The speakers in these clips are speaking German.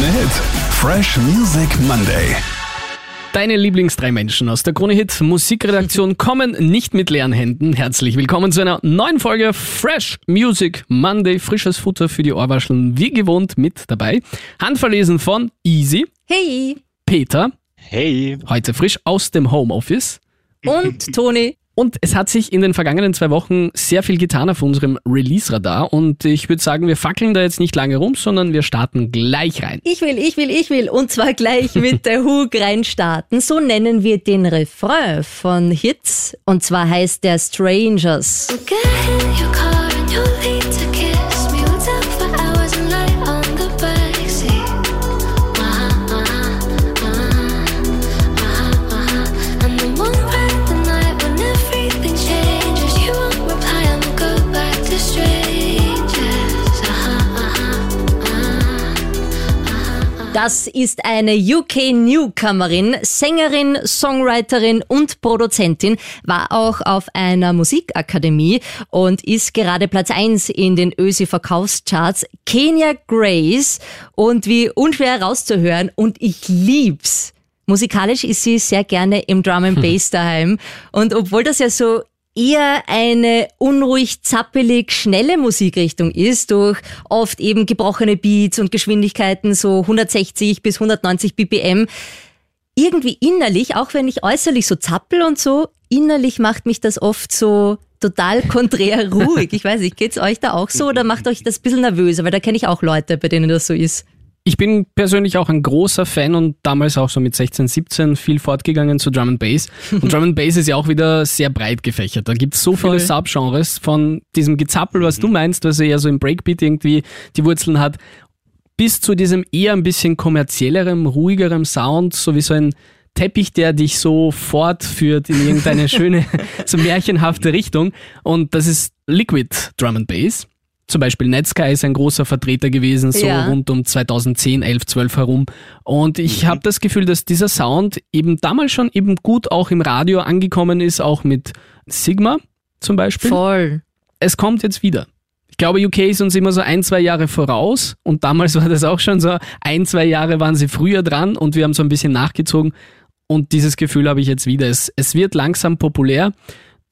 Krone Hit. Fresh Music Monday. Deine Lieblingsdrei Menschen aus der Krone Hit Musikredaktion kommen nicht mit leeren Händen. Herzlich willkommen zu einer neuen Folge Fresh Music Monday. Frisches Futter für die Ohrwascheln, wie gewohnt mit dabei. Handverlesen von Easy, Hey! Peter, Hey, heute frisch aus dem Homeoffice. Und Toni. Und es hat sich in den vergangenen zwei Wochen sehr viel getan auf unserem Release-Radar. Und ich würde sagen, wir fackeln da jetzt nicht lange rum, sondern wir starten gleich rein. Ich will, ich will, ich will. Und zwar gleich mit der Hook reinstarten. So nennen wir den Refrain von Hits. Und zwar heißt der Strangers. Get Das ist eine UK-Newcomerin, Sängerin, Songwriterin und Produzentin, war auch auf einer Musikakademie und ist gerade Platz 1 in den ÖSI-Verkaufscharts. Kenya Grace und wie unschwer herauszuhören und ich lieb's. Musikalisch ist sie sehr gerne im Drum and Bass daheim und obwohl das ja so eher eine unruhig zappelig schnelle Musikrichtung ist, durch oft eben gebrochene Beats und Geschwindigkeiten so 160 bis 190 BPM. Irgendwie innerlich, auch wenn ich äußerlich so zappel und so, innerlich macht mich das oft so total konträr ruhig. Ich weiß nicht, geht's euch da auch so oder macht euch das ein bisschen nervöser? Weil da kenne ich auch Leute, bei denen das so ist. Ich bin persönlich auch ein großer Fan und damals auch so mit 16, 17 viel fortgegangen zu Drum and Bass. Und Drum and Bass ist ja auch wieder sehr breit gefächert. Da gibt es so viele. Subgenres von diesem Gezappel, was du meinst, was eher so im Breakbeat irgendwie die Wurzeln hat, bis zu diesem eher ein bisschen kommerziellerem, ruhigerem Sound, so wie so ein Teppich, der dich so fortführt in irgendeine schöne, so märchenhafte Richtung. Und das ist Liquid Drum and Bass. Zum Beispiel Netsky ist ein großer Vertreter gewesen, so Ja. rund um 2010, 11, 12 herum. Und ich habe das Gefühl, dass dieser Sound eben damals schon eben gut auch im Radio angekommen ist, auch mit Sigma zum Beispiel Voll. es kommt jetzt wieder. Ich glaube, UK ist uns immer so ein, zwei Jahre voraus und damals war das auch schon so, ein, zwei Jahre waren sie früher dran und wir haben so ein bisschen nachgezogen und dieses Gefühl habe ich jetzt wieder. Es, es wird langsam populär,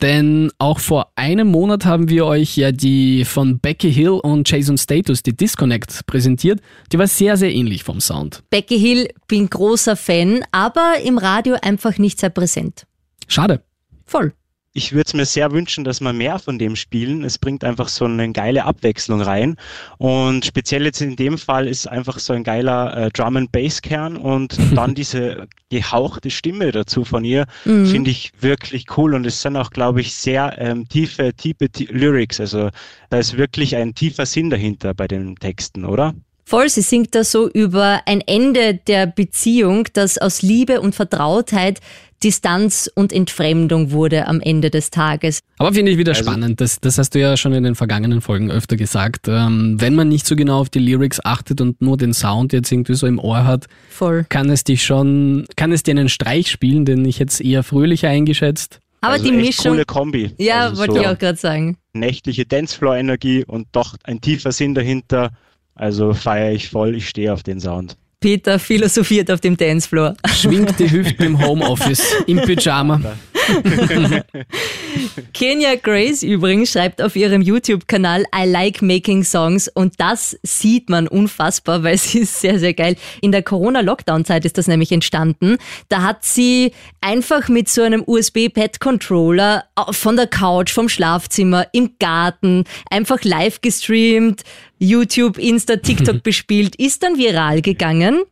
denn auch vor einem Monat haben wir euch ja die von Becky Hill und Jason Status, die Disconnect, präsentiert. Die war sehr, sehr ähnlich vom Sound. Becky Hill, bin großer Fan, aber im Radio einfach nicht sehr präsent. Schade. Voll. Ich würde es mir sehr wünschen, dass wir mehr von dem spielen. Es bringt einfach so eine geile Abwechslung rein. Und speziell jetzt in dem Fall ist einfach so ein geiler äh, Drum and Bass Kern und dann diese gehauchte Stimme dazu von ihr finde ich wirklich cool. Und es sind auch, glaube ich, sehr ähm, tiefe, tiefe Lyrics. Also da ist wirklich ein tiefer Sinn dahinter bei den Texten, oder? Voll, sie singt da so über ein Ende der Beziehung, das aus Liebe und Vertrautheit Distanz und Entfremdung wurde am Ende des Tages. Aber finde ich wieder Also- spannend, das, das hast du ja schon in den vergangenen Folgen öfter gesagt. Ähm, wenn man nicht so genau auf die Lyrics achtet und nur den Sound jetzt irgendwie so im Ohr hat, Voll. kann es dich schon, kann es dir einen Streich spielen, den ich jetzt eher fröhlicher eingeschätzt. Aber also die echt Mischung. coole Kombi. ja, also wollte so ich auch gerade sagen. nächtliche Dancefloor-Energie und doch ein tiefer Sinn dahinter. Also feiere ich voll, ich stehe auf den Sound. Peter philosophiert auf dem Dancefloor. Schwingt die Hüften im Homeoffice, im Pyjama. Kenya Grace übrigens schreibt auf ihrem YouTube-Kanal I like making songs und das sieht man unfassbar, weil sie ist sehr, sehr geil. In der Corona-Lockdown-Zeit ist das nämlich entstanden. Da hat sie einfach mit so einem USB-Pad-Controller von der Couch, vom Schlafzimmer, im Garten einfach live gestreamt, YouTube, Insta, TikTok bespielt, ist dann viral gegangen.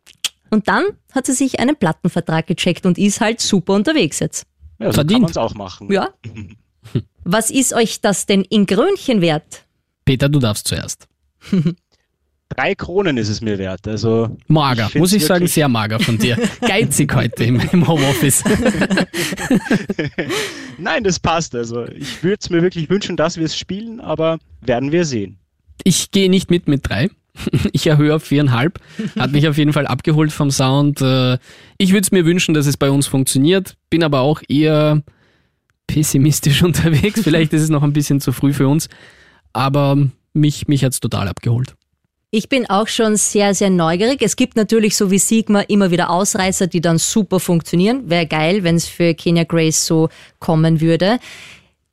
Und dann hat sie sich einen Plattenvertrag gecheckt und ist halt super unterwegs jetzt. Ja, so Verdient. kann man es auch machen. Ja. Was ist euch das denn in Grönchen wert? Peter, du darfst zuerst. Drei Kronen ist es mir wert. Also Mager, find's muss ich sagen, sehr mager von dir. Geizig heute im, im Homeoffice. Nein, das passt. Also ich würde es mir wirklich wünschen, dass wir es spielen, aber werden wir sehen. Ich gehe nicht mit mit drei. Ich erhöhe auf viereinhalb. Hat mich auf jeden Fall abgeholt vom Sound. Äh, Ich würde es mir wünschen, dass es bei uns funktioniert. Bin aber auch eher pessimistisch unterwegs. Vielleicht ist es noch ein bisschen zu früh für uns. Aber mich, mich hat es total abgeholt. Ich bin auch schon sehr, sehr neugierig. Es gibt natürlich so wie Sigma immer wieder Ausreißer, die dann super funktionieren. Wäre geil, wenn es für Kenya Grace so kommen würde.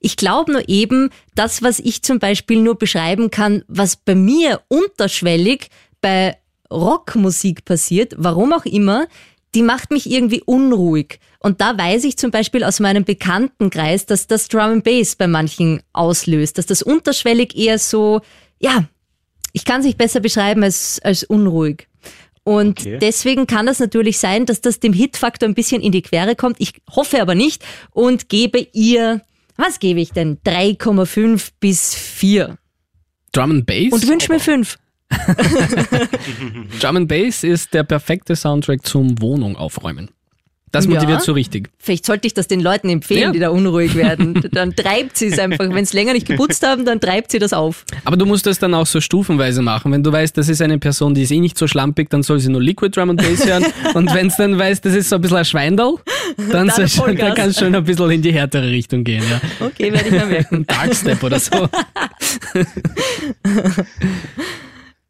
Ich glaube nur eben, das, was ich zum Beispiel nur beschreiben kann, was bei mir unterschwellig bei Rockmusik passiert, warum auch immer, die macht mich irgendwie unruhig. Und da weiß ich zum Beispiel aus meinem Bekanntenkreis, dass das Drum and Bass bei manchen auslöst, dass das unterschwellig eher so, ja, ich kann es nicht besser beschreiben als, als unruhig. Und Okay. deswegen kann es natürlich sein, dass das dem Hitfaktor ein bisschen in die Quere kommt. Ich hoffe aber nicht und gebe ihr, was gebe ich denn? 3,5 bis 4. Drum and Bass. Und wünsche mir 5. Drum and Bass ist der perfekte Soundtrack zum Wohnung aufräumen. Das Ja. motiviert so richtig. Vielleicht sollte ich das den Leuten empfehlen, Ja. die da unruhig werden. Dann treibt sie es einfach. Wenn sie länger nicht geputzt haben, dann treibt sie das auf. Aber du musst das dann auch so stufenweise machen. Wenn du weißt, das ist eine Person, die ist eh nicht so schlampig, dann soll sie nur Liquid Drum and Bass hören. Und wenn es dann weißt, das ist so ein bisschen ein Schweindal, dann, schon, Vollgas. dann kannst du schon ein bisschen in die härtere Richtung gehen. Ja. Okay, werde ich mir merken. Ein Darkstep oder so.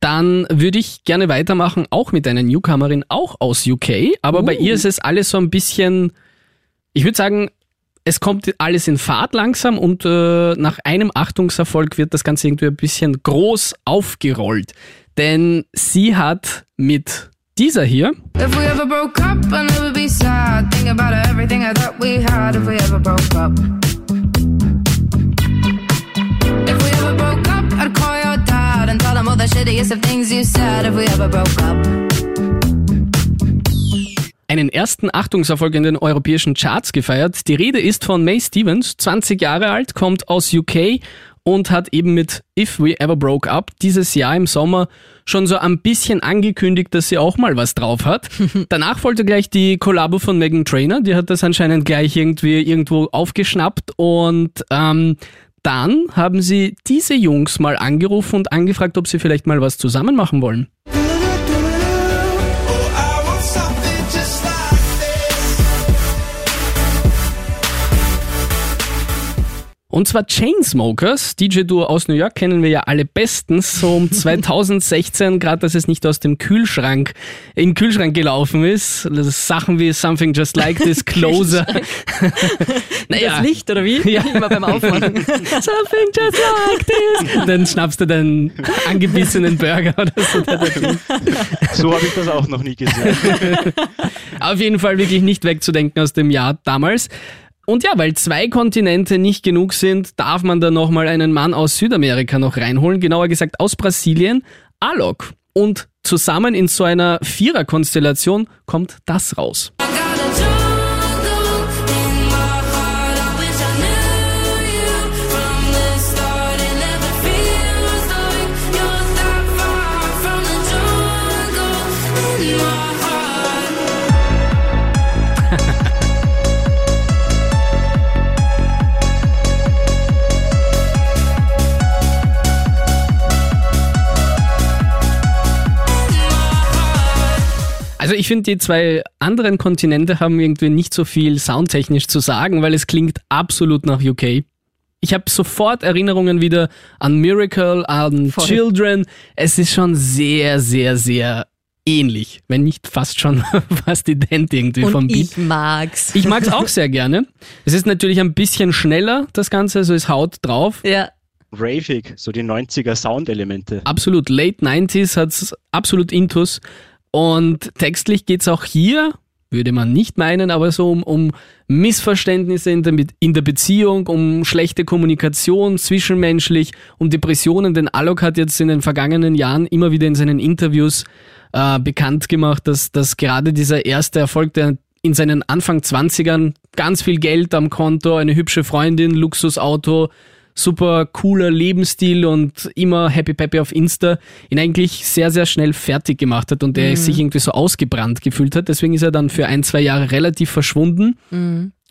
Dann würde ich gerne weitermachen, auch mit einer Newcomerin, auch aus UK. Aber bei ihr ist es alles so ein bisschen, ich würde sagen, es kommt alles in Fahrt langsam und äh, nach einem Achtungserfolg wird das Ganze irgendwie ein bisschen groß aufgerollt. Denn sie hat mit dieser hier If we ever broke up, I never be sad. Think about everything I thought we had. The shittiest of things you said. If we ever broke up. einen ersten Achtungserfolg in den europäischen Charts gefeiert. Die Rede ist von May Stevens, 20 Jahre alt, kommt aus UK und hat eben mit If We Ever Broke Up dieses Jahr im Sommer schon so ein bisschen angekündigt, dass sie auch mal was drauf hat. Danach folgte gleich die Kollabo von Megan Trainor, die hat das anscheinend gleich irgendwie irgendwo aufgeschnappt und ähm, dann haben sie diese Jungs mal angerufen und angefragt, ob sie vielleicht mal was zusammen machen wollen. Und zwar Chainsmokers, DJ-Duo aus New York, kennen wir ja alle bestens. So um 2016, gerade dass es nicht aus dem Kühlschrank, in den Kühlschrank gelaufen ist. Das ist Sachen wie Something Just Like This, Closer. naja, Das Licht, oder wie? Ja. Immer beim Aufmachen. Something Just Like This. Dann schnappst du deinen angebissenen Burger oder so. So habe ich das auch noch nie gesehen. Auf jeden Fall wirklich nicht wegzudenken aus dem Jahr damals. Und ja, weil zwei Kontinente nicht genug sind, darf man da nochmal einen Mann aus Südamerika noch reinholen, genauer gesagt aus Brasilien, Alok. Und zusammen in so einer Viererkonstellation kommt das raus. I ich finde, die zwei anderen Kontinente haben irgendwie nicht so viel soundtechnisch zu sagen, weil es klingt absolut nach UK. Ich habe sofort Erinnerungen wieder an Miracle, an Voll. Children. Es ist schon sehr, sehr, sehr ähnlich, wenn nicht fast schon fast ident irgendwie vom Und Beat. ich mag's. Ich mag es auch sehr gerne. Es ist natürlich ein bisschen schneller, das Ganze, also es haut drauf. Ja. Ravig, so die 90er Soundelemente. Absolut, late 90s hat's absolut intus. Und textlich geht's auch hier, würde man nicht meinen, aber so um, um Missverständnisse in der, in der Beziehung, um schlechte Kommunikation zwischenmenschlich, um Depressionen. Denn Alok hat jetzt in den vergangenen Jahren immer wieder in seinen Interviews äh, bekannt gemacht, dass, dass gerade dieser erste Erfolg, der in seinen Anfang 20ern ganz viel Geld am Konto, eine hübsche Freundin, Luxusauto, super cooler Lebensstil und immer happy peppy auf Insta, ihn eigentlich sehr, sehr schnell fertig gemacht hat und er sich irgendwie so ausgebrannt gefühlt hat. Deswegen ist er dann für ein, zwei Jahre relativ verschwunden.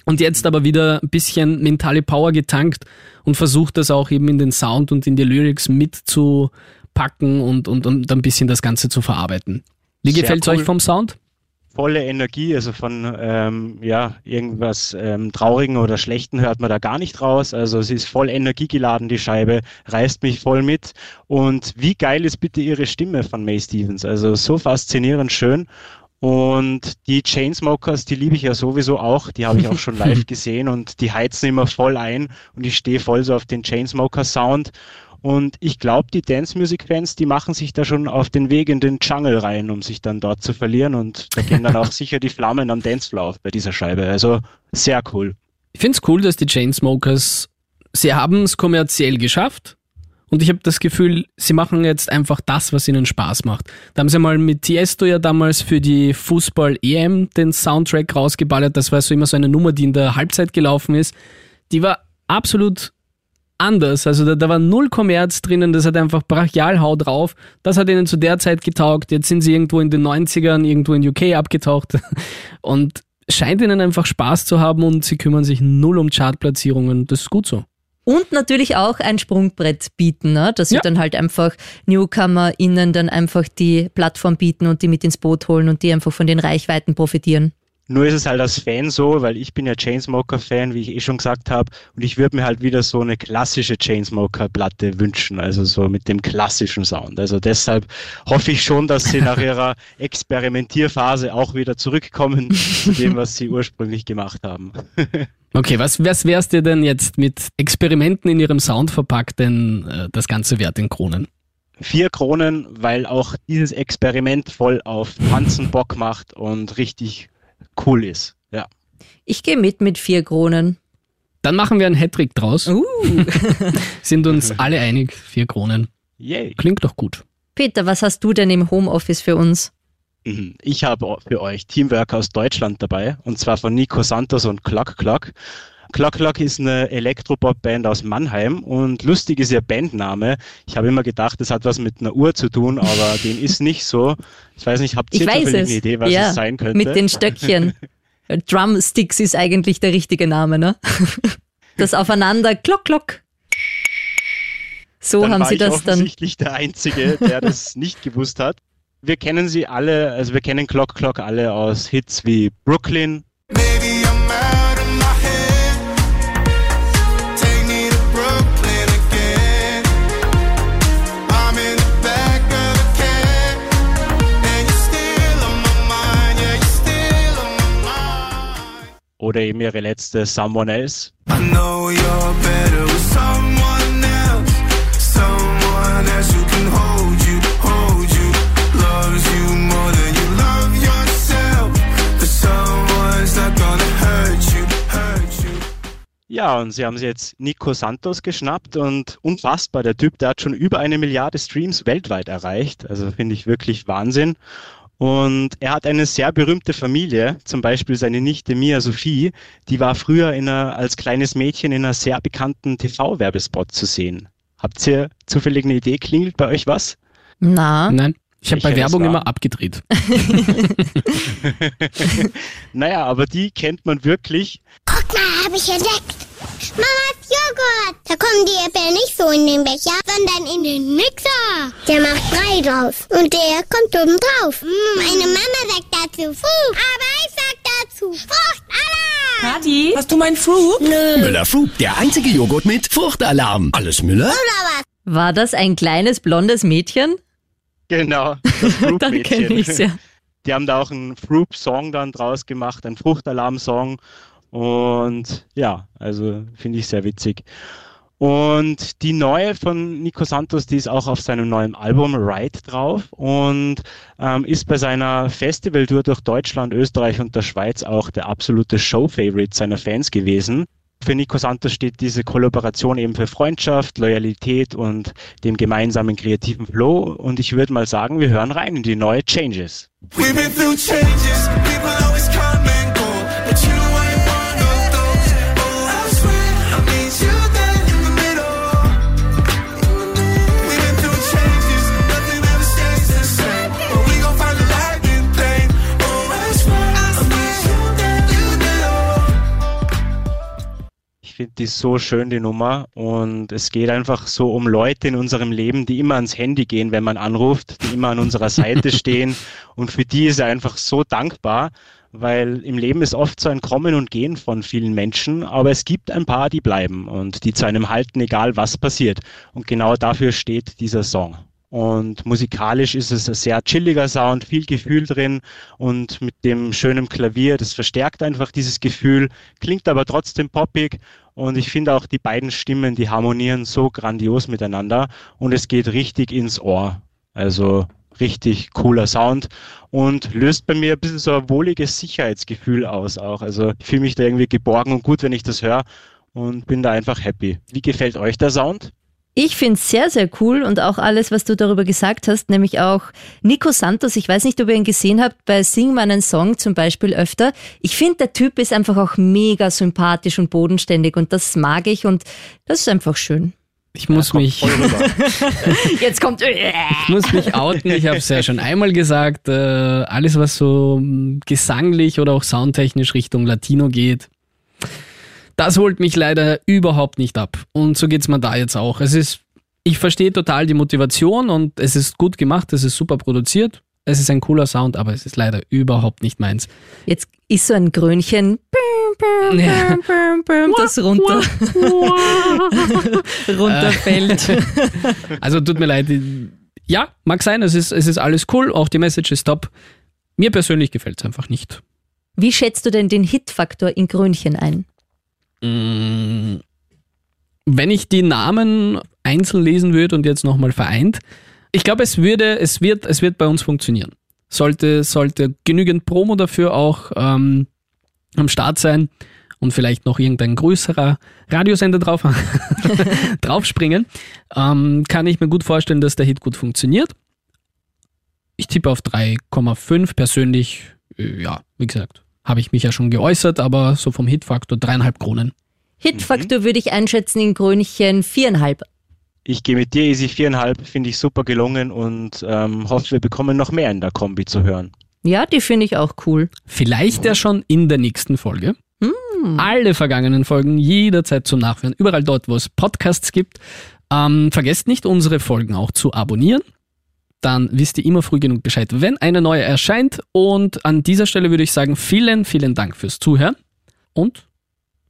Und jetzt aber wieder ein bisschen mentale Power getankt und versucht das auch eben in den Sound und in die Lyrics mitzupacken und, und, und ein bisschen das Ganze zu verarbeiten. Wie Sehr gefällt's cool. euch vom Sound? Volle Energie, also von ähm, ja, irgendwas ähm, Traurigen oder Schlechten hört man da gar nicht raus. Also sie ist voll energiegeladen, die Scheibe, reißt mich voll mit. Und wie geil ist bitte ihre Stimme von May Stevens? Also so faszinierend schön. Und die Chainsmokers, die liebe ich ja sowieso auch, die habe ich auch schon live gesehen und die heizen immer voll ein und ich stehe voll so auf den Chainsmoker-Sound. Und ich glaube, die Dance-Music-Fans, die machen sich da schon auf den Weg in den Jungle rein, um sich dann dort zu verlieren. Und da gehen dann auch sicher die Flammen am Dancefloor auf bei dieser Scheibe. Also sehr cool. Ich finde es cool, dass die Chainsmokers, sie haben es kommerziell geschafft. Und ich habe das Gefühl, sie machen jetzt einfach das, was ihnen Spaß macht. Da haben sie mal mit Tiesto ja damals für die Fußball-EM den Soundtrack rausgeballert. Das war so immer so eine Nummer, die in der Halbzeit gelaufen ist. Die war absolut anders. Also da, da war null Kommerz drinnen, das hat einfach brachial Hau drauf. Das hat ihnen zu der Zeit getaugt. Jetzt sind sie irgendwo in den 90ern, irgendwo in UK abgetaucht. Und scheint ihnen einfach Spaß zu haben und sie kümmern sich null um Chartplatzierungen. Das ist gut so. Und natürlich auch ein Sprungbrett bieten, ne? dass sie Ja. dann halt einfach NewcomerInnen dann einfach die Plattform bieten und die mit ins Boot holen und die einfach von den Reichweiten profitieren. Nur ist es halt als Fan so, weil ich bin ja Chainsmoker-Fan, wie ich eh schon gesagt habe, und ich würde mir halt wieder so eine klassische Chainsmoker-Platte wünschen, also so mit dem klassischen Sound. Also deshalb hoffe ich schon, dass sie nach ihrer Experimentierphase auch wieder zurückkommen zu dem, was sie ursprünglich gemacht haben. Okay, was, was wär's dir denn jetzt mit Experimenten in ihrem Sound verpackt, denn äh, das Ganze wert in Kronen? Vier Kronen, weil auch dieses Experiment voll auf Tanzen Bock macht und richtig cool ist. Ja. Ich gehe mit mit vier Kronen. Dann machen wir einen Hattrick draus. Uh. Sind uns alle einig, vier Kronen. Yay. Klingt doch gut. Peter, was hast du denn im Homeoffice für uns? Mhm. Ich habe für euch Teamwork aus Deutschland dabei, und zwar von Nico Santos und Clock Clock. Clock Clock ist eine Elektropop-Band aus Mannheim und lustig ist ihr Bandname. Ich habe immer gedacht, das hat was mit einer Uhr zu tun, aber dem ist nicht so. Ich weiß nicht, habt ihr eine Idee, was ja, es sein könnte? Mit den Stöckchen. Drumsticks ist eigentlich der richtige Name, ne? Das Aufeinander, Klock, Klock. So dann haben sie das dann. offensichtlich der Einzige, der das nicht gewusst hat. Wir kennen sie alle, also wir kennen Clock Clock alle aus Hits wie Brooklyn, oder eben ihre letzte Someone Else. I know you're better with someone else. Someone else who can hold you, hold you. Loves you more than you love yourself. But someone's not gonna hurt you, hurt you. Ja, und sie haben sich jetzt Nico Santos geschnappt und unfassbar, der Typ, der hat schon über eine Milliarde Streams weltweit erreicht. Also finde ich wirklich Wahnsinn. Und er hat eine sehr berühmte Familie, zum Beispiel seine Nichte Mia Sophie, die war früher in einer, als kleines Mädchen in einer sehr bekannten TV-Werbespot zu sehen. Habt ihr zufällig eine Idee? Klingelt bei euch was? Na, Nein, ich habe bei Werbung immer abgedreht. Naja, aber die kennt man wirklich. Guck mal, habe ich entdeckt. Mamas Joghurt. Da kommen die Äpfel nicht so in den Becher, sondern in den Mixer. Der macht Brei draus. Und der kommt oben drauf. Meine Mama sagt dazu Frucht. Aber ich sag dazu Fruchtalarm. Kathi, hast du mein Fruit? Nö. Müller Fruit, der einzige Joghurt mit Fruchtalarm. Alles Müller? Oder was? war das ein kleines blondes Mädchen? Genau. Das Dann kenne ich's ja. Die haben da auch einen Fruit-Song dann draus gemacht, einen Fruchtalarm-Song. Und ja, also finde ich sehr witzig. Und die neue von Nico Santos, die ist auch auf seinem neuen Album Ride drauf und ähm, ist bei seiner Festivaltour durch Deutschland, Österreich und der Schweiz auch der absolute Show-Favorite seiner Fans gewesen. Für Nico Santos steht diese Kollaboration eben für Freundschaft, Loyalität und dem gemeinsamen kreativen Flow. Und ich würde mal sagen, wir hören rein in die neue Changes. We've been through changes. People finde die so schön, die Nummer. Und es geht einfach so um Leute in unserem Leben, die immer ans Handy gehen, wenn man anruft, die immer an unserer Seite stehen. Und für die ist er einfach so dankbar, weil im Leben ist oft so ein Kommen und Gehen von vielen Menschen, aber es gibt ein paar, die bleiben und die zu einem halten, egal was passiert. Und genau dafür steht dieser Song. Und musikalisch ist es ein sehr chilliger Sound, viel Gefühl drin und mit dem schönen Klavier, das verstärkt einfach dieses Gefühl, klingt aber trotzdem poppig und ich finde auch die beiden Stimmen, die harmonieren so grandios miteinander und es geht richtig ins Ohr. Also richtig cooler Sound und löst bei mir ein bisschen so ein wohliges Sicherheitsgefühl aus auch. Also ich fühle mich da irgendwie geborgen und gut, wenn ich das höre und bin da einfach happy. Wie gefällt euch der Sound? Ich finde es sehr, sehr cool und auch alles, was du darüber gesagt hast, nämlich auch Nico Santos. Ich weiß nicht, ob ihr ihn gesehen habt bei Sing meinen Song zum Beispiel öfter. Ich finde, der Typ ist einfach auch mega sympathisch und bodenständig und das mag ich und das ist einfach schön. Ich muss mich, Voll rüber. Jetzt kommt. ich muss mich outen. Ich habe es ja schon einmal gesagt. Äh, alles, was so mm, gesanglich oder auch soundtechnisch Richtung Latino geht, das holt mich leider überhaupt nicht ab. Und so geht's mir da jetzt auch. Es ist, ich verstehe total die Motivation und es ist gut gemacht, es ist super produziert. Es ist ein cooler Sound, aber es ist leider überhaupt nicht meins. Jetzt ist so ein Grönchen, Ja. das runter, runterfällt. Also tut mir leid. Ja, mag sein, es ist, es ist alles cool, auch die Message ist top. Mir persönlich gefällt es einfach nicht. Wie schätzt du denn den Hitfaktor in Grönchen ein? Mm, Wenn ich die Namen einzeln lesen würde und jetzt nochmal vereint, ich glaube, es würde, es wird, es wird bei uns funktionieren. Sollte, sollte genügend Promo dafür auch ähm, am Start sein und vielleicht noch irgendein größerer Radiosender drauf, draufspringen, ähm, kann ich mir gut vorstellen, dass der Hit gut funktioniert. Ich tippe auf 3,5 persönlich, äh, ja, wie gesagt, habe ich mich ja schon geäußert, aber so vom Hitfaktor dreieinhalb Kronen. Hitfaktor würde ich einschätzen in Grönchen viereinhalb. Ich gehe mit dir, Easy viereinhalb, finde ich super gelungen und ähm, hoffe, wir bekommen noch mehr in der Kombi zu hören. Ja, die finde ich auch cool. Vielleicht ja schon in der nächsten Folge. Alle vergangenen Folgen jederzeit zum Nachhören, überall dort, wo es Podcasts gibt. Ähm, vergesst nicht, unsere Folgen auch zu abonnieren. Dann wisst ihr immer früh genug Bescheid, wenn eine neue erscheint. Und an dieser Stelle würde ich sagen, vielen, vielen Dank fürs Zuhören und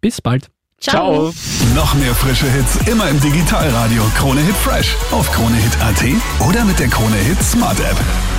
bis bald. Ciao. Noch mehr frische Hits immer im Digitalradio Krone Hit Fresh auf kronehit.at oder mit der Krone Hit Smart App.